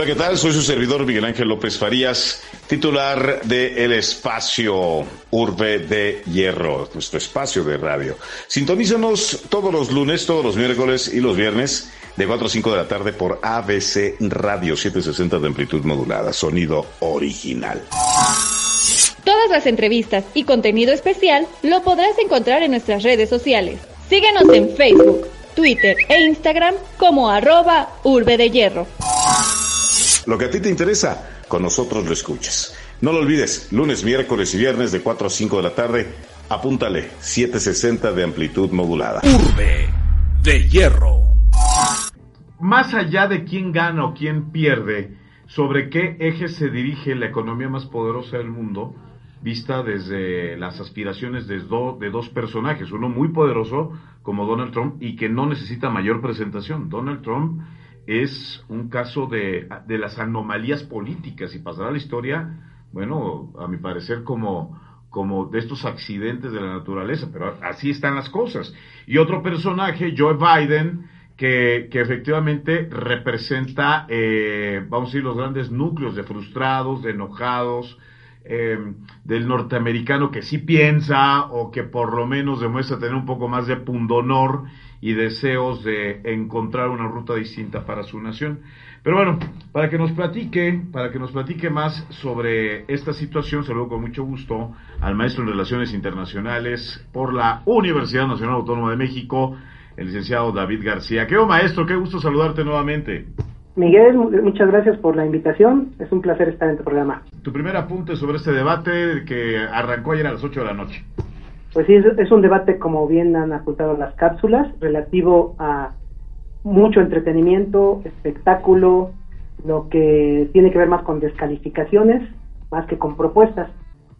Hola, ¿qué tal? Soy su servidor Miguel Ángel López Farías, titular de El Espacio Urbe de Hierro, nuestro espacio de radio. Sintonízanos todos los lunes, todos los miércoles y los viernes de 4 a 5 de la tarde por ABC Radio 760 de amplitud modulada, sonido original. Todas las entrevistas y contenido especial lo podrás encontrar en nuestras redes sociales. Síguenos en Facebook, Twitter e Instagram como arroba Urbe de Hierro. Lo que a ti te interesa, con nosotros lo escuchas. No lo olvides, lunes, miércoles y viernes de 4 a 5 de la tarde, apúntale 760 de amplitud modulada. Urbe de Hierro. Más allá de quién gana o quién pierde, sobre qué eje se dirige la economía más poderosa del mundo, vista desde las aspiraciones de, de dos personajes, uno muy poderoso como Donald Trump y que no necesita mayor presentación. Donald Trump es un caso de, de las anomalías políticas y pasará la historia, bueno, a mi parecer como, como de estos accidentes de la naturaleza, pero así están las cosas. Y otro personaje, Joe Biden, que, que efectivamente representa, eh, vamos a decir, los grandes núcleos de frustrados, de enojados, eh, del norteamericano que sí piensa o que por lo menos demuestra tener un poco más de pundonor y deseos de encontrar una ruta distinta para su nación. Pero bueno, para que nos platique, para que nos platique más sobre esta situación, saludo con mucho gusto al maestro en Relaciones Internacionales por la Universidad Nacional Autónoma de México, el licenciado David García. ¿Qué maestro? Qué gusto saludarte nuevamente. Miguel, muchas gracias por la invitación. Es un placer estar en tu programa. Tu primer apunte sobre este debate que arrancó ayer a las 8 de la noche. Pues sí, es, un debate, como bien han apuntado las cápsulas, relativo a mucho entretenimiento, espectáculo, lo que tiene que ver más con descalificaciones, más que con propuestas.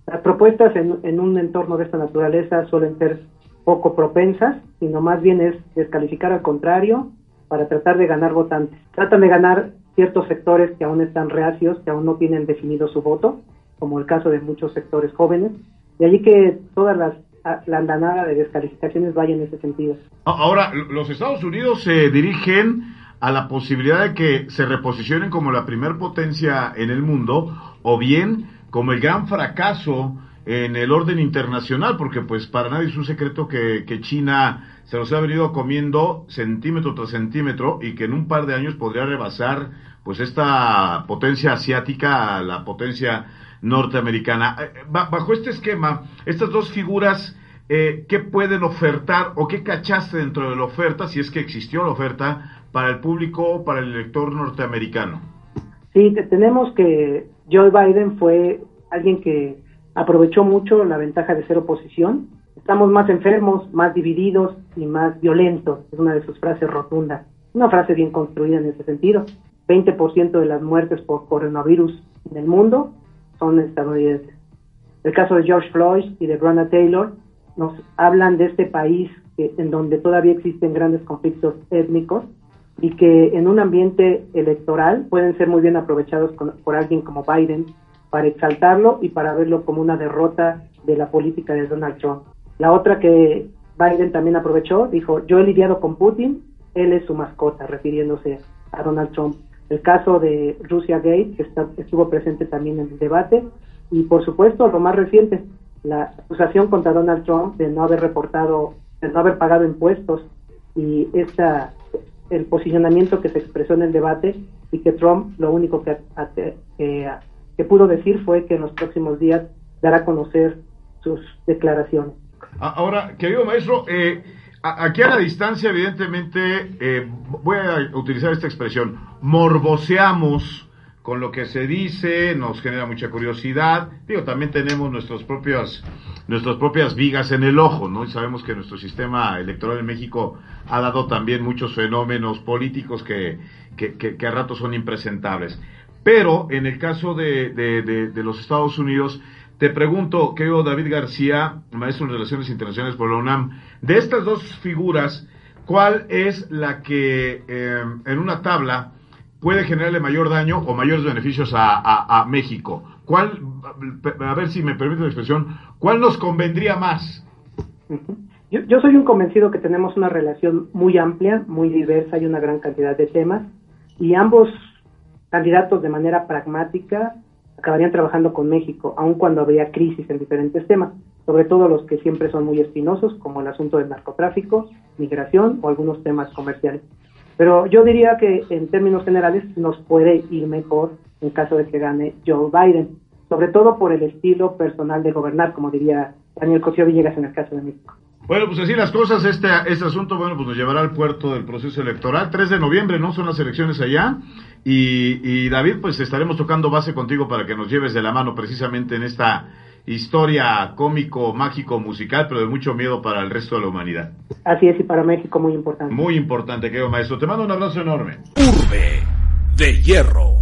Las propuestas en, en un entorno de esta naturaleza suelen ser poco propensas, sino más bien es descalificar al contrario para tratar de ganar votantes. Tratan de ganar ciertos sectores que aún están reacios, que aún no tienen definido su voto, como el caso de muchos sectores jóvenes, de allí que todas las la andanada de descalificaciones vaya en ese sentido. Ahora, los Estados Unidos se dirigen a la posibilidad de que se reposicionen como la primer potencia en el mundo o bien como el gran fracaso en el orden internacional, porque pues para nadie es un secreto que, que China se los ha venido comiendo centímetro tras centímetro y que en un par de años podría rebasar pues esta potencia asiática, la potencia norteamericana. Eh, eh, bajo este esquema, estas dos figuras, eh, ¿qué pueden ofertar o qué cachaste dentro de la oferta, si es que existió la oferta, para el público o para el elector norteamericano? Sí, tenemos que Joe Biden fue alguien que aprovechó mucho la ventaja de ser oposición. Estamos más enfermos, más divididos y más violentos, es una de sus frases rotundas. Una frase bien construida en ese sentido. 20% de las muertes por coronavirus en el mundo son estadounidenses. El caso de George Floyd y de Breonna Taylor nos hablan de este país en donde todavía existen grandes conflictos étnicos y que en un ambiente electoral pueden ser muy bien aprovechados por alguien como Biden para exaltarlo y para verlo como una derrota de la política de Donald Trump. La otra que Biden también aprovechó, dijo, yo he lidiado con Putin, él es su mascota, refiriéndose a Donald Trump el caso de Rusia Gate, que estuvo presente también en el debate, y por supuesto lo más reciente, la acusación contra Donald Trump de no haber reportado, de no haber pagado impuestos y esta, el posicionamiento que se expresó en el debate y que Trump lo único que, que pudo decir fue que en los próximos días dará a conocer sus declaraciones. Ahora, querido maestro, eh, Aquí a la distancia, evidentemente, eh, voy a utilizar esta expresión, morboseamos con lo que se dice, nos genera mucha curiosidad. Digo, también tenemos nuestras propias, nuestras propias vigas en el ojo, ¿no? Y sabemos que nuestro sistema electoral en México ha dado también muchos fenómenos políticos que, que, a ratos son impresentables. Pero en el caso de, de, los Estados Unidos, te pregunto, querido David García, maestro en Relaciones Internacionales por la UNAM, de estas dos figuras, ¿cuál es la que eh, en una tabla puede generarle mayor daño o mayores beneficios a, México. ¿Cuál, a ver si me permite la expresión, cuál nos convendría más? Yo, soy un convencido que tenemos una relación muy amplia, muy diversa y una gran cantidad de temas, y ambos candidatos de manera pragmática acabarían trabajando con México, aun cuando habría crisis en diferentes temas, sobre todo los que siempre son muy espinosos, como el asunto del narcotráfico, migración o algunos temas comerciales. Pero yo diría que en términos generales nos puede ir mejor en caso de que gane Joe Biden, sobre todo por el estilo personal de gobernar, como diría Daniel Cosío Villegas en el caso de México. Bueno, pues así las cosas, este, este asunto, bueno, pues nos llevará al puerto del proceso electoral. 3 de noviembre, ¿no? Son las elecciones allá. Y, y David, pues estaremos tocando base contigo para que nos lleves de la mano precisamente en esta historia cómico, mágico, musical, pero de mucho miedo para el resto de la humanidad. Así es, y para México muy importante. Muy importante, querido maestro. Te mando un abrazo enorme. Urbe de hierro.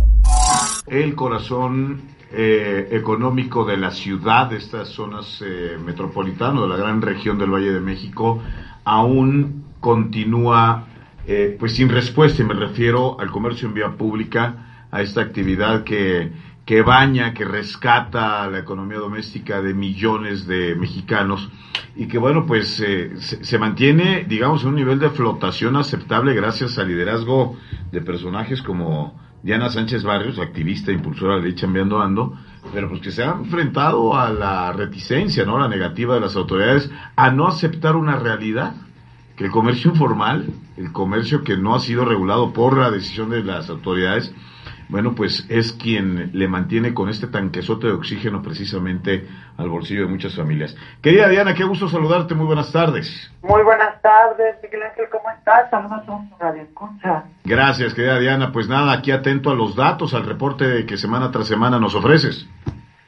El corazón eh, económico de la ciudad, de estas zonas eh, metropolitanas, de la gran región del Valle de México, aún continúa eh, pues sin respuesta, y me refiero al comercio en vía pública, a esta actividad que que baña, que rescata la economía doméstica de millones de mexicanos y que bueno, pues eh, se, mantiene, digamos, en un nivel de flotación aceptable gracias al liderazgo de personajes como Diana Sánchez Barrios, activista, impulsora de Ley Chambeando Ando, pero pues que se ha enfrentado a la reticencia, ¿no? La negativa de las autoridades a no aceptar una realidad que el comercio informal, el comercio que no ha sido regulado por la decisión de las autoridades, bueno, pues es quien le mantiene con este tanquesote de oxígeno precisamente al bolsillo de muchas familias. Querida Diana, qué gusto saludarte, muy buenas tardes. Muy buenas tardes, Miguel Ángel, ¿cómo estás? Saludos a Radio Escucha. Gracias, querida Diana. Pues nada, aquí atento a los datos, al reporte que semana tras semana nos ofreces.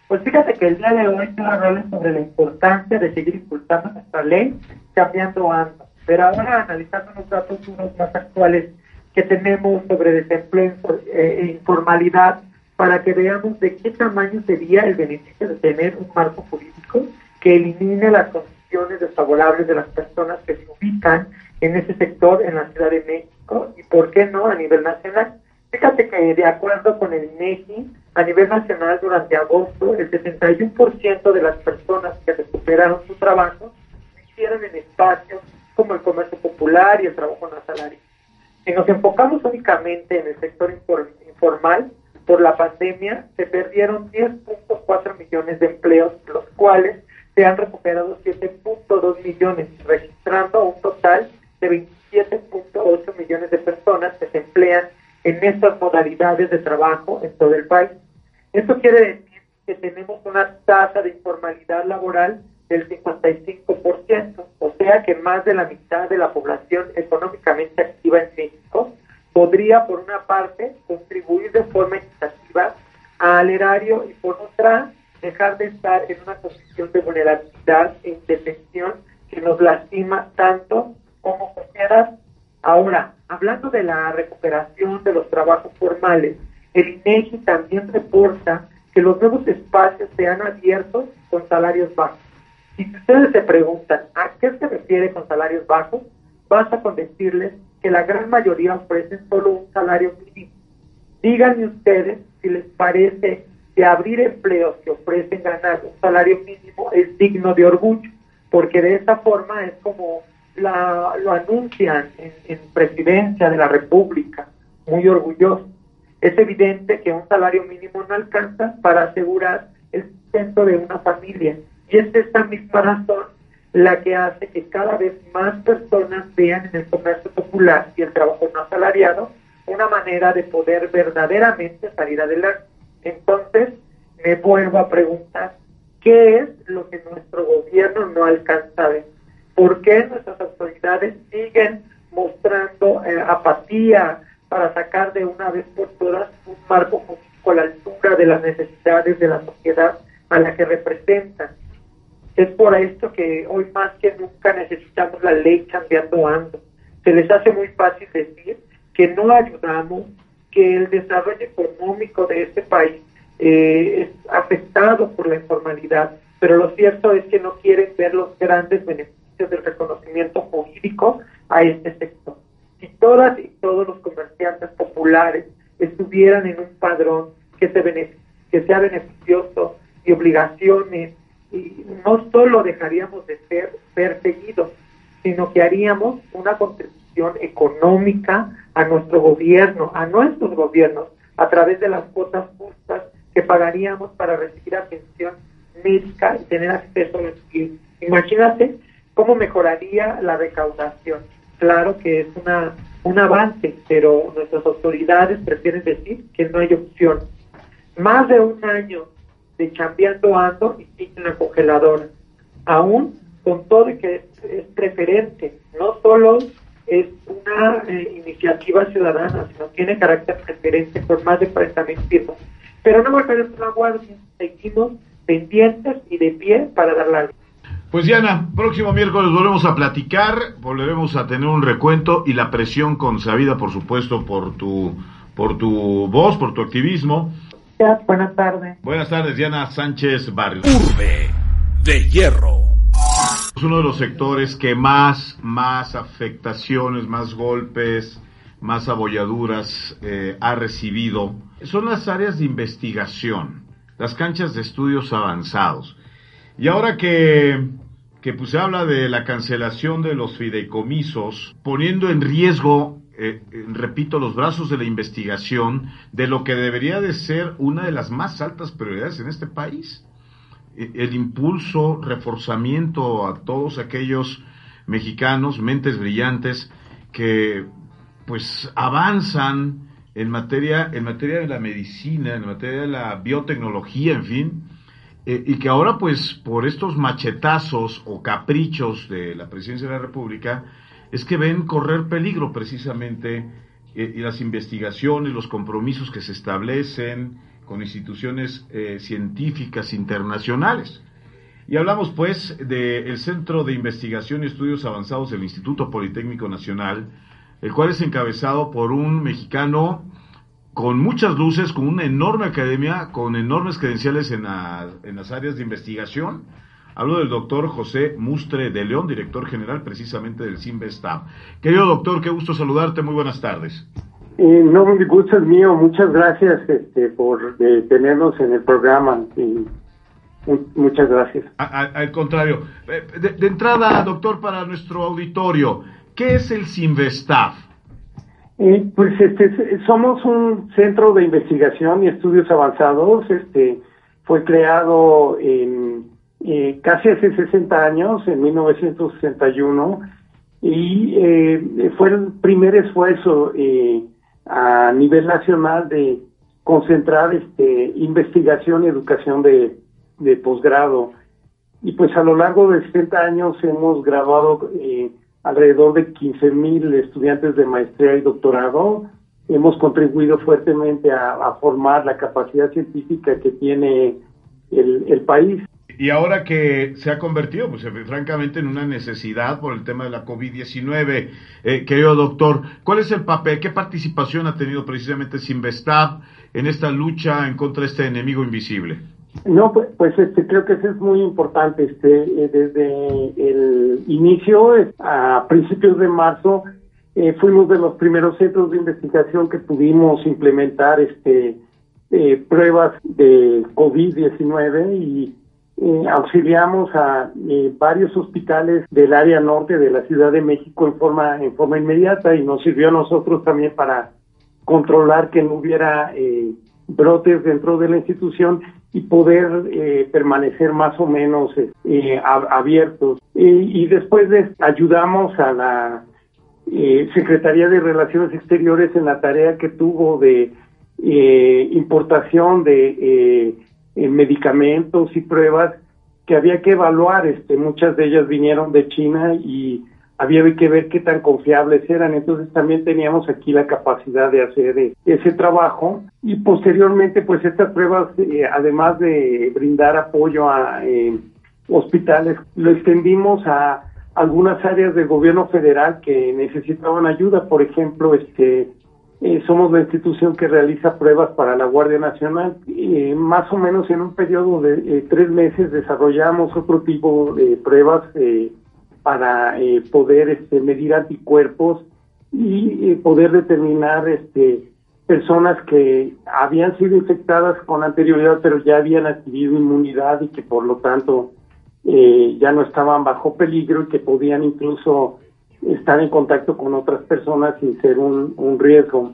Pues fíjate que el día de hoy hablarles sobre la importancia de seguir impulsando nuestra ley, cambiando ando. Pero ahora analizando los datos unos más actuales que tenemos sobre desempleo e informalidad para que veamos de qué tamaño sería el beneficio de tener un marco jurídico que elimine las condiciones desfavorables de las personas que se ubican en ese sector en la Ciudad de México y por qué no a nivel nacional. Fíjate que de acuerdo con el INEGI, a nivel nacional durante agosto, el 61% de las personas que recuperaron su trabajo hicieron en espacios como el comercio popular y el trabajo no asalariado. Si nos enfocamos únicamente en el sector informal, por la pandemia se perdieron 10.4 millones de empleos, los cuales se han recuperado 7.2 millones, registrando un total de 27.8 millones de personas que se emplean en estas modalidades de trabajo en todo el país. Esto quiere decir que tenemos una tasa de informalidad laboral del 55%, que más de la mitad de la población económicamente activa en México podría, por una parte, contribuir de forma equitativa al erario y por otra, dejar de estar en una posición de vulnerabilidad e indefensión que nos lastima tanto como sociedad. Ahora, hablando de la recuperación de los trabajos formales, el INEGI también reporta que los nuevos espacios se han abierto con salarios bajos si ustedes se preguntan a qué se refiere con salarios bajos, basta con decirles que la gran mayoría ofrecen solo un salario mínimo. Díganme ustedes si les parece que abrir empleos que ofrecen ganar un salario mínimo es digno de orgullo, porque de esa forma es como lo anuncian en, en presidencia de la República, muy orgulloso. Es evidente que un salario mínimo no alcanza para asegurar el sustento de una familia y es esta misma razón la que hace que cada vez más personas vean en el comercio popular y el trabajo no asalariado una manera de poder verdaderamente salir adelante. Entonces, me vuelvo a preguntar, ¿qué es lo que nuestro gobierno no alcanza a? ¿Por qué nuestras autoridades siguen mostrando eh, apatía para sacar de una vez por todas un marco con la altura de las necesidades de la sociedad a la que representan. Es por esto que hoy más que nunca necesitamos la ley cambiando ando. Se les hace muy fácil decir que no ayudamos, que el desarrollo económico de este país eh, es afectado por la informalidad, pero lo cierto es que no quieren ver los grandes beneficios del reconocimiento jurídico a este sector. Si todas y todos los comerciantes populares estuvieran en un padrón que, se que sea beneficioso y obligaciones, y no solo dejaríamos de ser perseguidos, sino que haríamos una contribución económica a nuestro gobierno, a nuestros gobiernos, a través de las cuotas justas que pagaríamos para recibir atención médica y tener acceso a la Imagínate cómo mejoraría la recaudación. Claro que es una un avance, pero nuestras autoridades prefieren decir que no hay opción. Más de un año de cambiando ando y sin la congeladora. Aún con todo y que es, preferente, no solo es una eh, iniciativa ciudadana, sino tiene carácter preferente por más de 40 mil firmas. Pero no bajaremos la guardia, seguimos pendientes y de pie para dar la pues Diana, próximo miércoles volvemos a platicar, volveremos a tener un recuento y la presión consabida, por supuesto, por tu, por tu voz, por tu activismo. Buenas tardes. Buenas tardes, Diana Sánchez Barrios. Urbe de Hierro. Es uno de los sectores que más, más afectaciones, más golpes, más abolladuras eh, ha recibido. Son las áreas de investigación, las canchas de estudios avanzados. Y ahora que, que pues, se habla de la cancelación de los fideicomisos, poniendo en riesgo, eh, repito, los brazos de la investigación de lo que debería de ser una de las más altas prioridades en este país, e, el impulso, reforzamiento a todos aquellos mexicanos, mentes brillantes, que pues avanzan en materia, en materia de la medicina, en materia de la biotecnología, en fin, eh, y que ahora pues por estos machetazos o caprichos de la presidencia de la República es que ven correr peligro precisamente eh, las investigaciones, los compromisos que se establecen con instituciones eh, científicas internacionales. Y hablamos pues del Centro de Investigación y Estudios Avanzados del Instituto Politécnico Nacional, el cual es encabezado por un mexicano con muchas luces, con una enorme academia, con enormes credenciales en, en las áreas de investigación. Hablo del doctor José Mustre de León, director general precisamente del CIMBESTAB. Querido doctor, qué gusto saludarte, muy buenas tardes. Eh, no, mi gusto es mío, muchas gracias este, por eh, tenernos en el programa. muchas gracias. al contrario, eh, de, de, entrada, doctor, para nuestro auditorio, ¿qué es el CIMBESTAB? Eh, pues este, somos un centro de investigación y estudios avanzados. Este, fue creado en, eh, casi hace 60 años, en 1961, y eh, fue el primer esfuerzo a nivel nacional de concentrar este, investigación y educación de, posgrado. Y pues a lo largo de 60 años hemos graduado alrededor de 15 mil estudiantes de maestría y doctorado. Hemos contribuido fuertemente a, formar la capacidad científica que tiene el, país. Y ahora que se ha convertido, pues francamente, en una necesidad por el tema de la COVID-19, eh, querido doctor, ¿cuál es el papel, qué participación ha tenido precisamente Sinvestab en esta lucha en contra de este enemigo invisible? No, pues, pues, este, creo que eso es muy importante. Este, eh, desde el inicio, a principios de marzo, eh, fuimos de los primeros centros de investigación que pudimos implementar este, eh, pruebas de COVID-19 y auxiliamos a varios hospitales del área norte de la Ciudad de México en forma, en forma inmediata y nos sirvió a nosotros también para controlar que no hubiera brotes dentro de la institución y poder eh, permanecer más o menos eh, abiertos. Y, después de, ayudamos a la eh, Secretaría de Relaciones Exteriores en la tarea que tuvo de importación de medicamentos y pruebas que había que evaluar. Este, muchas de ellas vinieron de China y había que ver qué tan confiables eran. Entonces también teníamos aquí la capacidad de hacer eh, ese trabajo y posteriormente pues estas pruebas, eh, además de brindar apoyo a eh, hospitales, lo extendimos a algunas áreas del gobierno federal que necesitaban ayuda. Por ejemplo, este somos la institución que realiza pruebas para la Guardia Nacional. más o menos en un periodo de tres meses desarrollamos otro tipo de pruebas para eh, poder este, medir anticuerpos y eh, poder determinar este, personas que habían sido infectadas con anterioridad pero ya habían adquirido inmunidad y que por lo tanto eh, ya no estaban bajo peligro y que podían incluso estar en contacto con otras personas sin ser un, un riesgo.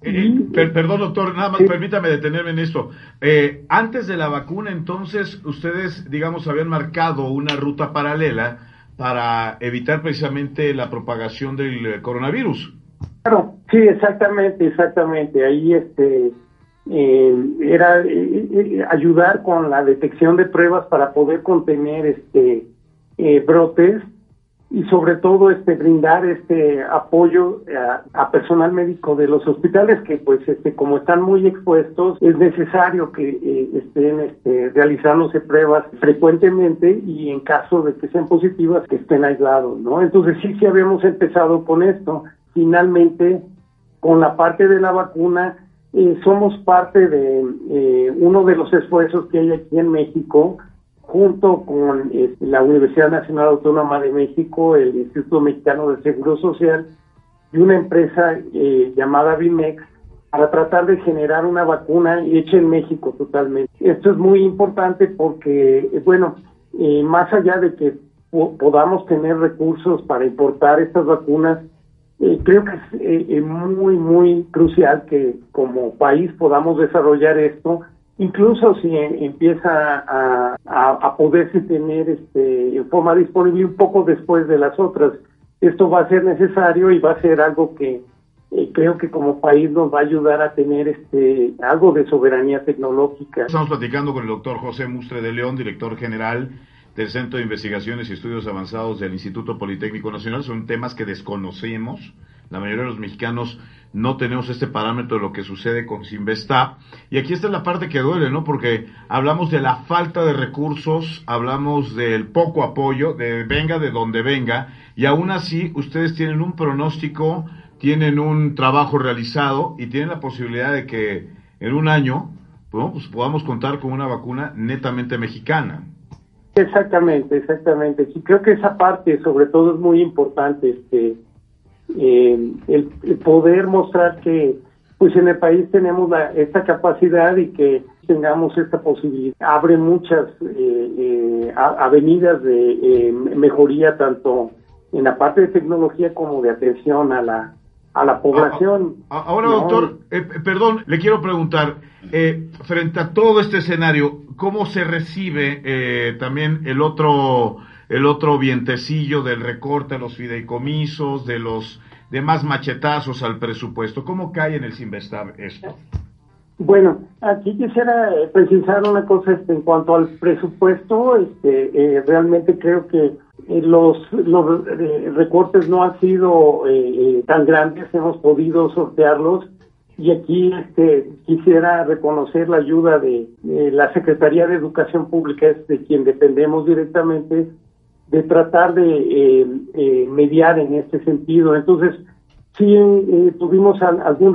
perdón, doctor, nada más permítame detenerme en esto. antes de la vacuna, entonces, ustedes, digamos, habían marcado una ruta paralela para evitar precisamente la propagación del coronavirus. Claro, sí, exactamente, exactamente. Ahí este eh, era eh, eh, ayudar con la detección de pruebas para poder contener este brotes y sobre todo este brindar este apoyo a, personal médico de los hospitales que pues este como están muy expuestos es necesario que eh, estén este, realizándose pruebas frecuentemente y en caso de que sean positivas que estén aislados no entonces sí sí habíamos empezado con esto. Finalmente con la parte de la vacuna eh, somos parte de eh, uno de los esfuerzos que hay aquí en México junto con este, la Universidad Nacional Autónoma de México, el Instituto Mexicano de Seguro Social y una empresa eh, llamada Bimex para tratar de generar una vacuna hecha en México totalmente. Esto es muy importante porque, eh, bueno, eh, más allá de que podamos tener recursos para importar estas vacunas, creo que es muy, muy crucial que como país podamos desarrollar esto incluso si empieza a, a, poderse tener este, en forma disponible un poco después de las otras. Esto va a ser necesario y va a ser algo que eh, creo que como país nos va a ayudar a tener este algo de soberanía tecnológica. Estamos platicando con el doctor José Mustre de León, director general del Centro de Investigaciones y Estudios Avanzados del Instituto Politécnico Nacional. Son temas que desconocemos. La mayoría de los mexicanos no tenemos este parámetro de lo que sucede con Sinvesta. Y aquí está la parte que duele, ¿no? Porque hablamos de la falta de recursos, hablamos del poco apoyo, de venga de donde venga, y aún así ustedes tienen un pronóstico, tienen un trabajo realizado y tienen la posibilidad de que en un año pues podamos contar con una vacuna netamente mexicana. Exactamente, exactamente. Sí, creo que esa parte sobre todo es muy importante. Este, eh, el, poder mostrar que pues en el país tenemos esta capacidad y que tengamos esta posibilidad. Abre muchas eh, eh, avenidas de mejoría tanto en la parte de tecnología como de atención a la a la población. Ahora, doctor, perdón, le quiero preguntar, frente a todo este escenario, ¿cómo se recibe también el otro el otro vientecillo del recorte a los fideicomisos, de los demás machetazos al presupuesto. ¿Cómo cae en el Sinvestab esto? Bueno, aquí quisiera eh, precisar una cosa este, en cuanto al presupuesto. Este, eh, realmente creo que eh, los, los recortes no han sido tan grandes, hemos podido sortearlos. Y aquí este, quisiera reconocer la ayuda de, la Secretaría de Educación Pública, es de quien dependemos directamente, de tratar de eh, eh, mediar en este sentido. Entonces, sí eh, tuvimos algún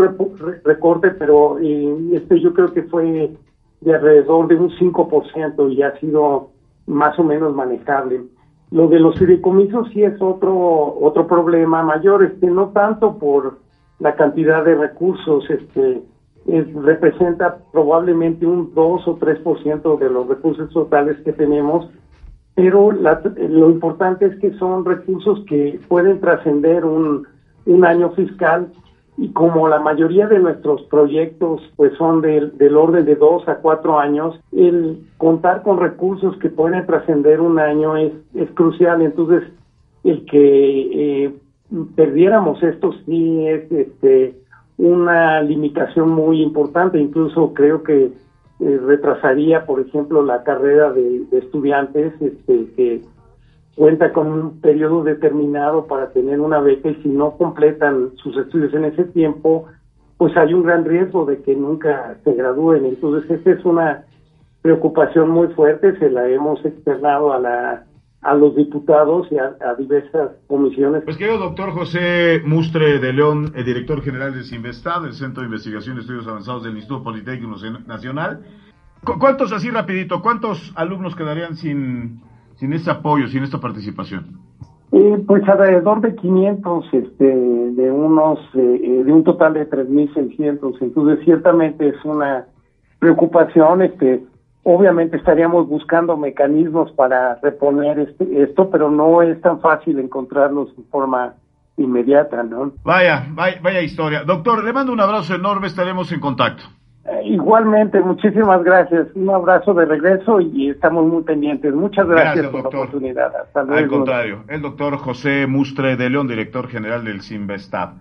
recorte, pero este yo creo que fue de alrededor de un 5% y ha sido más o menos manejable. Lo de los fideicomisos sí es otro otro problema mayor, este no tanto por la cantidad de recursos, este representa probablemente un 2 o 3% de los recursos totales que tenemos, pero lo importante es que son recursos que pueden trascender un, un año fiscal y como la mayoría de nuestros proyectos pues son del, del orden de dos a cuatro años, el contar con recursos que pueden trascender un año es, es crucial. Entonces, el que eh, perdiéramos esto sí es este, una limitación muy importante. Incluso creo que eh, retrasaría, por ejemplo, la carrera de, estudiantes este, que cuenta con un periodo determinado para tener una beca y si no completan sus estudios en ese tiempo, pues hay un gran riesgo de que nunca se gradúen. Entonces, esta es una preocupación muy fuerte, se la hemos externado a la a los diputados y a, diversas comisiones. Pues querido doctor José Mustre de León, el director general del CINVESTAD, el Centro de Investigación y Estudios Avanzados del Instituto Politécnico Nacional. ¿Cuántos, así rapidito, cuántos alumnos quedarían sin, sin este apoyo, sin esta participación? Eh, pues alrededor de 500, este, de unos, eh, de un total de 3.600. Entonces, ciertamente es una preocupación, este, obviamente estaríamos buscando mecanismos para reponer este, esto, pero no es tan fácil encontrarlos en forma inmediata, ¿no? Vaya, vaya, vaya historia. Doctor, le mando un abrazo enorme, estaremos en contacto. Eh, igualmente, muchísimas gracias. Un abrazo de regreso y estamos muy pendientes. Muchas gracias, por la oportunidad. Hasta luego. Al contrario, el doctor José Mustre de León, director general del CIMBESTAB.